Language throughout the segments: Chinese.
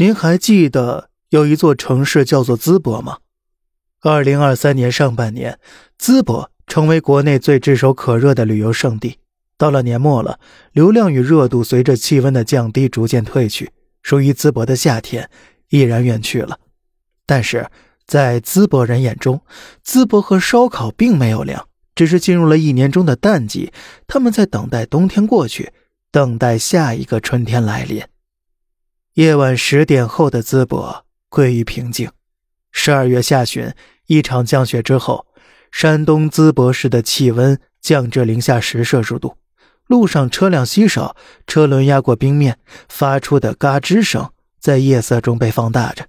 您还记得有一座城市叫做淄博吗？二零二三年上半年，淄博成为国内最炙手可热的旅游胜地。到了年末了，流量与热度随着气温的降低逐渐褪去，属于淄博的夏天已然远去了。但是在淄博人眼中，淄博和烧烤并没有凉，只是进入了一年中的淡季。他们在等待冬天过去，等待下一个春天来临。夜晚十点后的淄博归于平静。十二月下旬，一场降雪之后，山东淄博市的气温降至零下十摄氏度，路上车辆稀少，车轮压过冰面发出的嘎吱声在夜色中被放大着。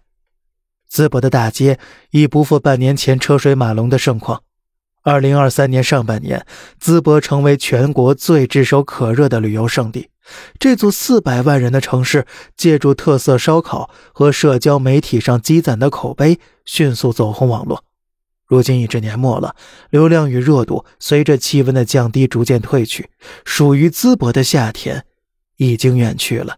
淄博的大街已不复半年前车水马龙的盛况。二零二三年上半年，淄博成为全国最炙手可热的旅游胜地。这座四百万人的城市，借助特色烧烤和社交媒体上积攒的口碑，迅速走红网络。如今已至年末了，流量与热度随着气温的降低逐渐退去，属于淄博的夏天已经远去了。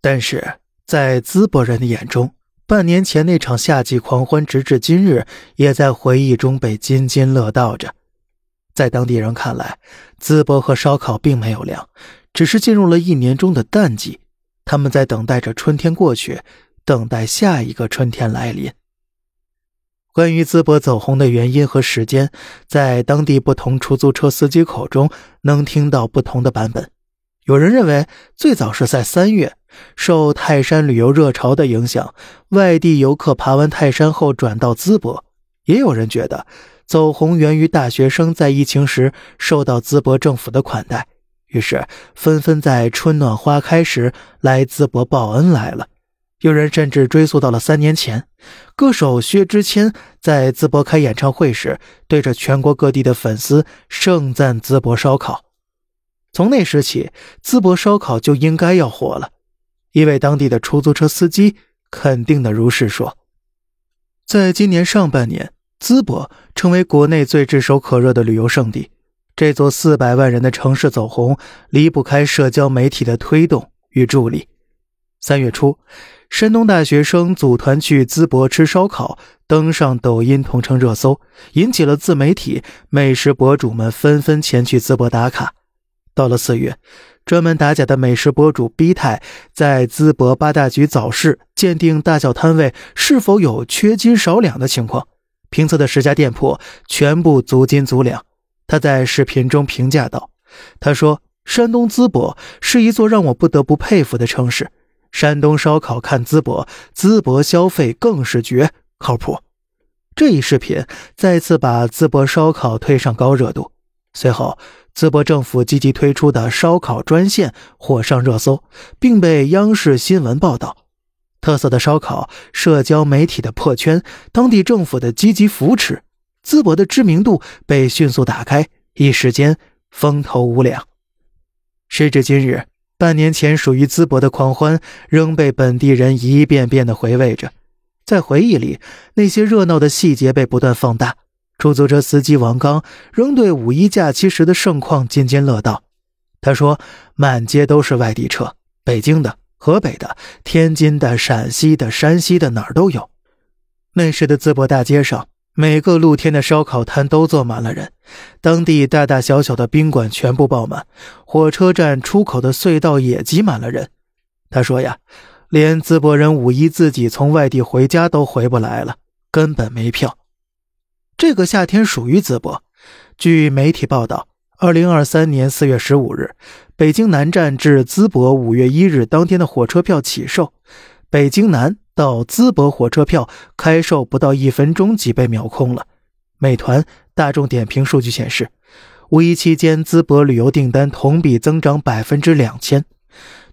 但是在淄博人的眼中，半年前那场夏季狂欢，直至今日也在回忆中被津津乐道着。在当地人看来，淄博和烧烤并没有凉。只是进入了一年中的淡季，他们在等待着春天过去，等待下一个春天来临。关于淄博走红的原因和时间，在当地不同出租车司机口中能听到不同的版本。有人认为最早是在三月，受泰山旅游热潮的影响，外地游客爬完泰山后转到淄博；也有人觉得走红源于大学生在疫情时受到淄博政府的款待。于是，纷纷在春暖花开时来淄博报恩来了。有人甚至追溯到了三年前，歌手薛之谦在淄博开演唱会时，对着全国各地的粉丝盛赞淄博烧烤。从那时起，淄博烧烤就应该要火了。一位当地的出租车司机肯定的如是说：“在今年上半年，淄博成为国内最炙手可热的旅游胜地。”这座四百万人的城市走红，离不开社交媒体的推动与助力。三月初，山东大学生组团去淄博吃烧烤，登上抖音同城热搜，引起了自媒体、美食博主们纷纷前去淄博打卡。到了四月，专门打假的美食博主 B 太在淄博八大局早市鉴定大小摊位是否有缺斤少两的情况，评测的十家店铺全部足斤足两。他在视频中评价道：“他说，山东淄博是一座让我不得不佩服的城市。山东烧烤看淄博，淄博消费更是绝靠谱。”这一视频再次把淄博烧烤推上高热度。随后，淄博政府积极推出的烧烤专线火上热搜，并被央视新闻报道。特色的烧烤，社交媒体的破圈，当地政府的积极扶持。淄博的知名度被迅速打开，一时间风头无两。时至今日，半年前属于淄博的狂欢仍被本地人一遍遍的回味着。在回忆里，那些热闹的细节被不断放大。出租车司机王刚仍对五一假期时的盛况津津乐道。他说：“满街都是外地车，北京的、河北的、天津的、陕西的、山西的，哪儿都有。那时的淄博大街上。”每个露天的烧烤摊都坐满了人，当地大大小小的宾馆全部爆满，火车站出口的隧道也挤满了人。他说呀，连淄博人五一自己从外地回家都回不来了，根本没票。这个夏天属于淄博。据媒体报道，二零二三年四月十五日，北京南站至淄博五月一日当天的火车票起售，北京南。到淄博火车票开售不到一分钟即被秒空了。美团、大众点评数据显示，五一期间淄博旅游订单同比增长百分之两千。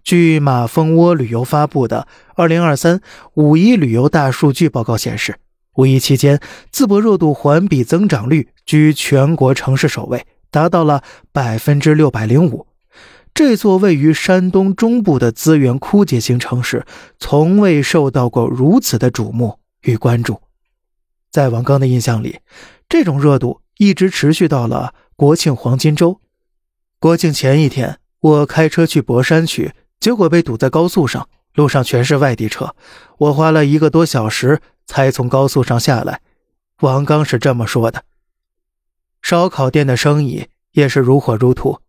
据马蜂窝旅游发布的《二零二三五一旅游大数据报告》显示，五一期间淄博热度环比增长率居全国城市首位，达到了百分之六百零五。这座位于山东中部的资源枯竭型城市，从未受到过如此的瞩目与关注。在王刚的印象里，这种热度一直持续到了国庆黄金周。国庆前一天，我开车去博山区，结果被堵在高速上，路上全是外地车，我花了一个多小时才从高速上下来。王刚是这么说的。烧烤店的生意也是如火如荼。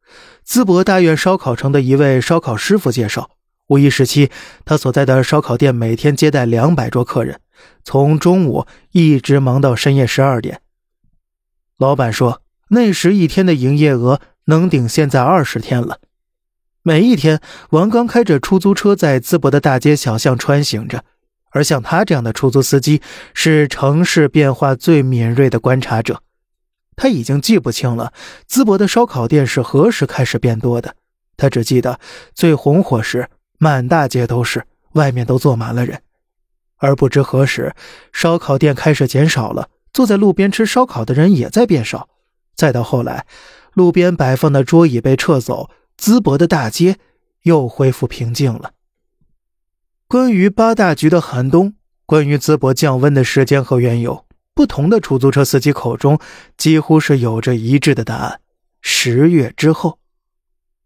淄博大院烧烤城的一位烧烤师傅介绍，五一时期，他所在的烧烤店每天接待两百桌客人，从中午一直忙到深夜十二点。老板说，那时一天的营业额能顶现在二十天了。每一天，王刚开着出租车在淄博的大街小巷穿行着，而像他这样的出租司机是城市变化最敏锐的观察者。他已经记不清了淄博的烧烤店是何时开始变多的，他只记得最红火时满大街都是，外面都坐满了人，而不知何时烧烤店开始减少了，坐在路边吃烧烤的人也在变少，再到后来，路边摆放的桌椅被撤走。淄博的大街又恢复平静了。关于八大局的寒冬，关于淄博降温的时间和缘由，不同的出租车司机口中几乎是有着一致的答案：十月之后，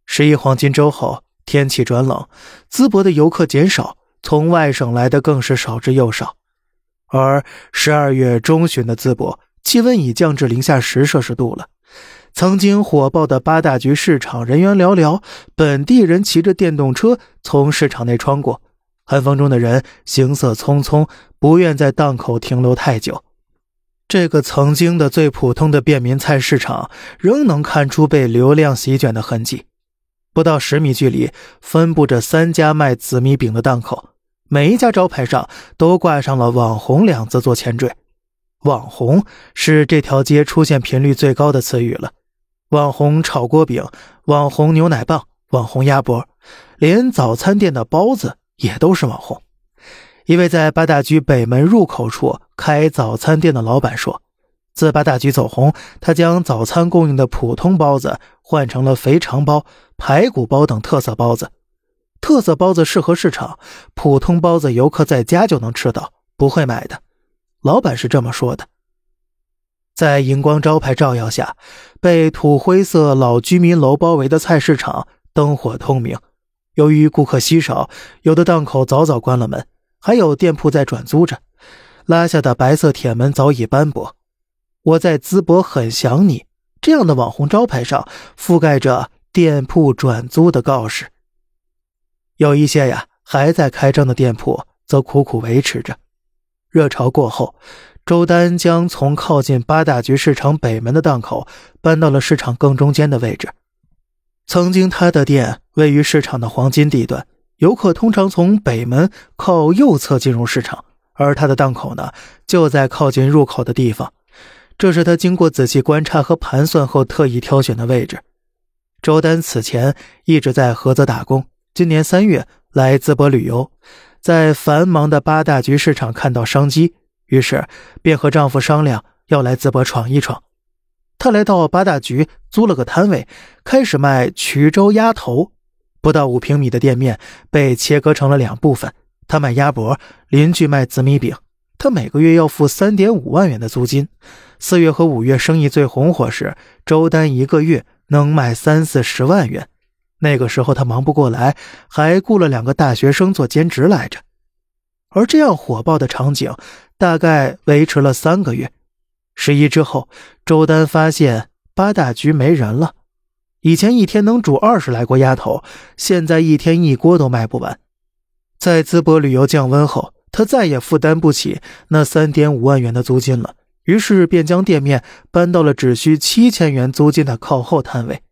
十一黄金周后，天气转冷，淄博的游客减少，从外省来的更是少之又少。而十二月中旬的淄博，气温已降至零下十摄氏度了。曾经火爆的八大局市场人员寥寥，本地人骑着电动车从市场内穿过，寒风中的人行色匆匆，不愿在档口停留太久。这个曾经的最普通的便民菜市场，仍能看出被流量席卷的痕迹。不到十米距离，分布着三家卖紫米饼的档口，每一家招牌上都挂上了“网红”两字做前缀。网红是这条街出现频率最高的词语了。网红炒锅饼，网红牛奶棒，网红鸭脖，连早餐店的包子也都是网红。一位在八大局北门入口处开早餐店的老板说：“自八大局走红，他将早餐供应的普通包子换成了肥肠包、排骨包等特色包子。特色包子适合市场，普通包子游客在家就能吃到，不会买的。”老板是这么说的。在荧光招牌照耀下，被土灰色老居民楼包围的菜市场灯火通明。由于顾客稀少，有的档口早早关了门，还有店铺在转租着，拉下的白色铁门早已斑驳。我在淄博很想你这样的网红招牌上覆盖着店铺转租的告示。有一些呀还在开张的店铺则苦苦维持着。热潮过后。周丹将从靠近八大局市场北门的档口搬到了市场更中间的位置。曾经，他的店位于市场的黄金地段，游客通常从北门靠右侧进入市场，而他的档口呢，就在靠近入口的地方。这是他经过仔细观察和盘算后特意挑选的位置。周丹此前一直在菏泽打工，今年三月来淄博旅游，在繁忙的八大局市场看到商机。于是，便和丈夫商量要来淄博闯一闯。他来到八大局租了个摊位，开始卖衢州鸭头。不到五平米的店面被切割成了两部分，他卖鸭脖，邻居卖紫米饼。他每个月要付三点五万元的租金。四月和五月生意最红火时，周丹一个月能卖三四十万元。那个时候他忙不过来，还雇了两个大学生做兼职来着。而这样火爆的场景。大概维持了三个月，十一之后，周丹发现八大局没人了。以前一天能煮二十来锅鸭头，现在一天一锅都卖不完。在淄博旅游降温后，他再也负担不起那三点五万元的租金了，于是便将店面搬到了只需七千元租金的靠后摊位。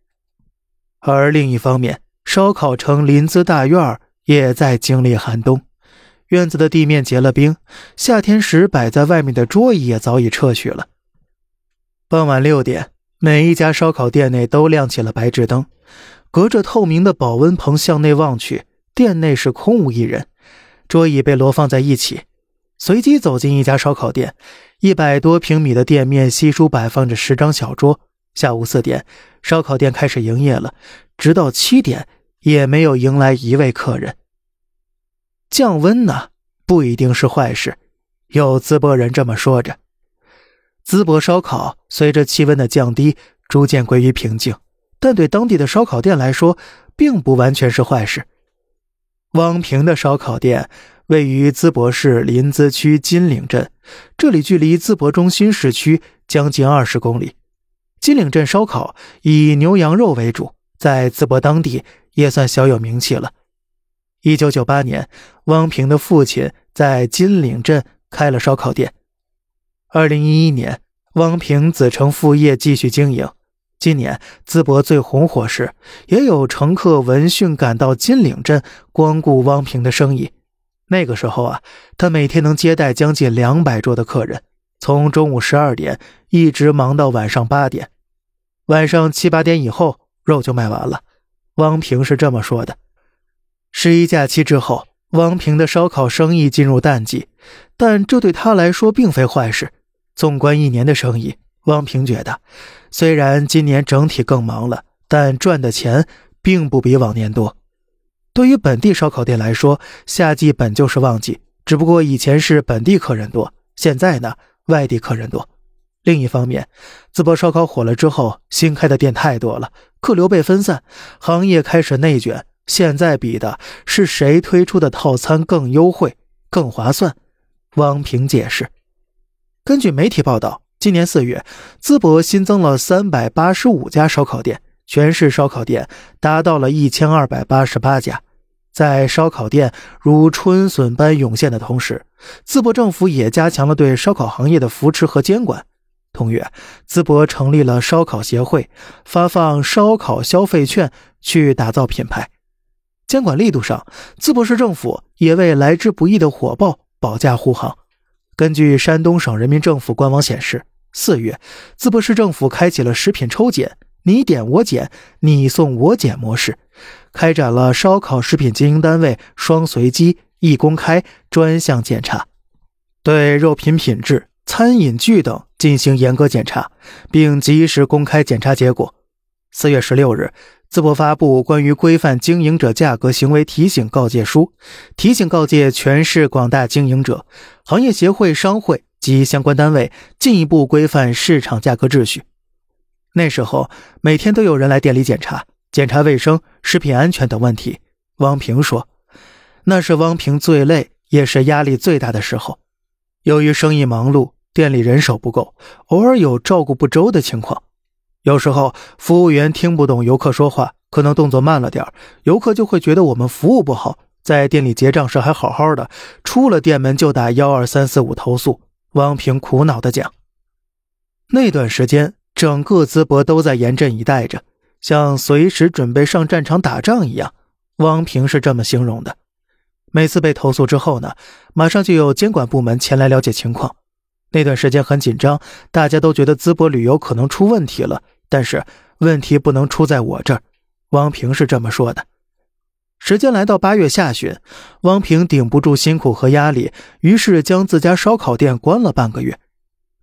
而另一方面，烧烤城临淄大院也在经历寒冬。院子的地面结了冰，夏天时摆在外面的桌椅也早已撤去了。傍晚六点，每一家烧烤店内都亮起了白炽灯，隔着透明的保温棚向内望去，店内是空无一人，桌椅被摞放在一起。随即走进一家烧烤店，一百多平米的店面稀疏摆放着十张小桌。下午四点，烧烤店开始营业了，直到七点也没有迎来一位客人。降温呢，不一定是坏事。有淄博人这么说着。淄博烧烤随着气温的降低，逐渐归于平静，但对当地的烧烤店来说，并不完全是坏事。汪平的烧烤店位于淄博市临淄区金岭镇，这里距离淄博中心市区将近二十公里。金岭镇烧烤以牛羊肉为主，在淄博当地也算小有名气了。一九九八年，汪平的父亲在金岭镇开了烧烤店。二零一一年，汪平子承父业继续经营。今年淄博最红火时，也有乘客闻讯赶到金岭镇光顾汪平的生意。那个时候啊，他每天能接待将近两百桌的客人，从中午十二点一直忙到晚上八点。晚上七八点以后，肉就卖完了。汪平是这么说的。十一假期之后，汪平的烧烤生意进入淡季，但这对他来说并非坏事。纵观一年的生意，汪平觉得，虽然今年整体更忙了，但赚的钱并不比往年多。对于本地烧烤店来说，夏季本就是旺季，只不过以前是本地客人多，现在呢，外地客人多。另一方面，淄博烧烤火了之后，新开的店太多了，客流被分散，行业开始内卷。现在比的是谁推出的套餐更优惠、更划算。汪平解释，根据媒体报道，今年四月，淄博新增了三百八十五家烧烤店，全市烧烤店达到了一千二百八十八家。在烧烤店如春笋般涌现的同时，淄博政府也加强了对烧烤行业的扶持和监管。同月，淄博成立了烧烤协会，发放烧烤消费券，去打造品牌。监管力度上，淄博市政府也为来之不易的火爆保驾护航。根据山东省人民政府官网显示，四月，淄博市政府开启了食品抽检“你点我检，你送我检”模式，开展了烧烤食品经营单位双随机、一公开专项检查，对肉品品质、餐饮具等进行严格检查，并及时公开检查结果。四月十六日。淄博发布关于规范经营者价格行为提醒告诫书，提醒告诫全市广大经营者、行业协会、商会及相关单位进一步规范市场价格秩序。那时候每天都有人来店里检查，检查卫生、食品安全等问题。汪平说：“那是汪平最累，也是压力最大的时候。由于生意忙碌，店里人手不够，偶尔有照顾不周的情况。”有时候服务员听不懂游客说话，可能动作慢了点游客就会觉得我们服务不好，在店里结账时还好好的，出了店门就打幺二三四五投诉。汪平苦恼的讲：“那段时间，整个淄博都在严阵以待着，像随时准备上战场打仗一样。”汪平是这么形容的。每次被投诉之后呢，马上就有监管部门前来了解情况。那段时间很紧张，大家都觉得淄博旅游可能出问题了。但是问题不能出在我这儿，汪平是这么说的。时间来到八月下旬，汪平顶不住辛苦和压力，于是将自家烧烤店关了半个月。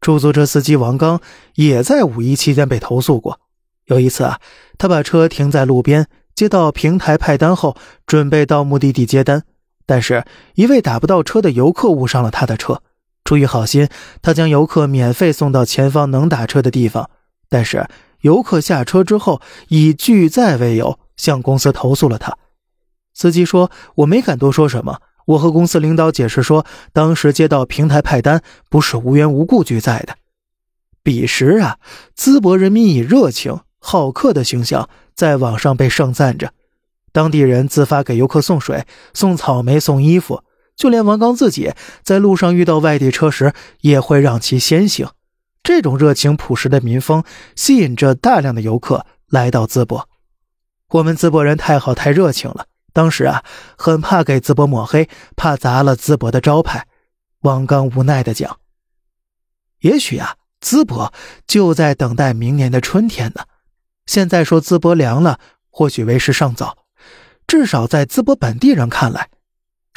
出租车司机王刚也在五一期间被投诉过。有一次啊，他把车停在路边，接到平台派单后，准备到目的地接单，但是一位打不到车的游客误上了他的车。出于好心，他将游客免费送到前方能打车的地方，但是。游客下车之后，以拒载为由向公司投诉了他。司机说：“我没敢多说什么。我和公司领导解释说，当时接到平台派单，不是无缘无故拒载的。”彼时啊，淄博人民以热情好客的形象在网上被盛赞着，当地人自发给游客送水、送草莓、送衣服，就连王刚自己在路上遇到外地车时，也会让其先行。这种热情朴实的民风，吸引着大量的游客来到淄博。我们淄博人太好太热情了，当时啊，很怕给淄博抹黑，怕砸了淄博的招牌。王刚无奈地讲：“也许啊，淄博就在等待明年的春天呢。现在说淄博凉了，或许为时尚早。至少在淄博本地人看来，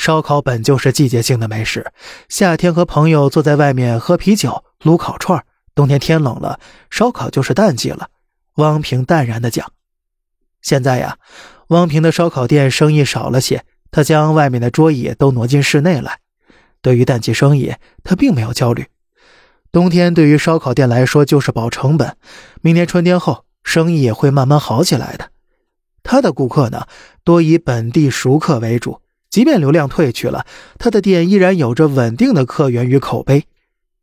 烧烤本就是季节性的美食。夏天和朋友坐在外面喝啤酒、撸烤串冬天天冷了，烧烤就是淡季了。汪平淡然地讲：“现在呀，汪平的烧烤店生意少了些，他将外面的桌椅都挪进室内来。对于淡季生意，他并没有焦虑。冬天对于烧烤店来说就是保成本，明年春天后生意也会慢慢好起来的。他的顾客呢，多以本地熟客为主，即便流量退去了，他的店依然有着稳定的客源与口碑。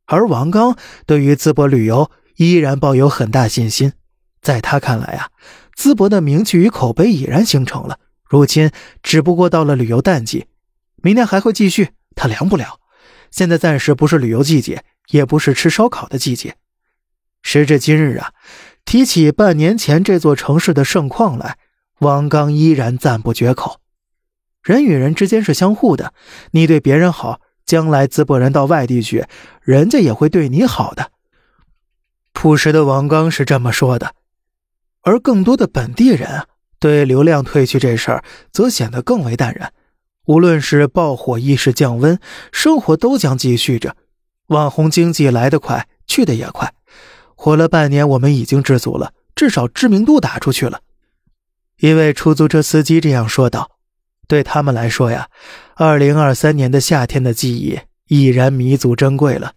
而王刚对于淄博旅游依然抱有很大信心，在他看来啊，淄博的名气与口碑已然形成了，如今只不过到了旅游淡季，明年还会继续，他凉不了。现在暂时不是旅游季节，也不是吃烧烤的季节。时至今日啊，提起半年前这座城市的盛况来，王刚依然赞不绝口。人与人之间是相互的，你对别人好，将来淄博人到外地去，人家也会对你好的。朴实的王刚是这么说的，而更多的本地人啊，对流量退去这事儿则显得更为淡然。无论是爆火亦是降温，生活都将继续着。网红经济来得快，去得也快。火了半年，我们已经知足了，至少知名度打出去了。一位出租车司机这样说道。对他们来说呀，二零二三年的夏天的记忆已然弥足珍贵了。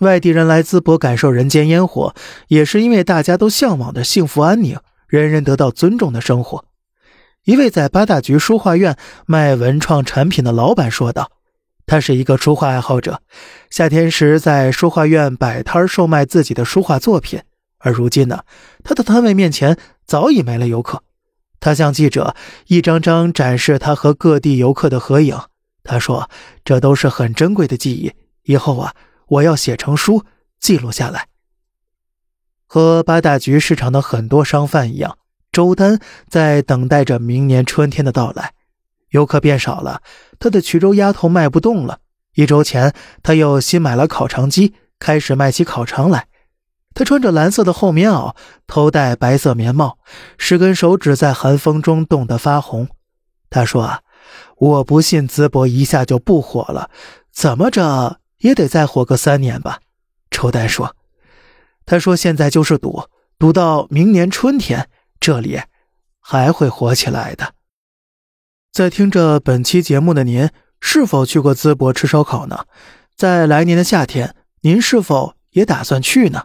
外地人来淄博感受人间烟火，也是因为大家都向往的幸福安宁、人人得到尊重的生活。一位在八大局书画院卖文创产品的老板说道：“他是一个书画爱好者，夏天时在书画院摆摊售卖自己的书画作品。而如今呢，他的摊位面前早已没了游客。”他向记者一张张展示他和各地游客的合影。他说：“这都是很珍贵的记忆，以后啊，我要写成书记录下来。”和八大局市场的很多商贩一样，周丹在等待着明年春天的到来。游客变少了，他的衢州鸭头卖不动了。一周前，他又新买了烤肠机，开始卖起烤肠来。他穿着蓝色的厚棉袄，头戴白色棉帽，十根手指在寒风中冻得发红。他说：“啊，我不信淄博一下就不火了，怎么着也得再火个三年吧。”周丹说：“他说现在就是赌，赌到明年春天，这里还会火起来的。”在听着本期节目的您，是否去过淄博吃烧烤呢？在来年的夏天，您是否也打算去呢？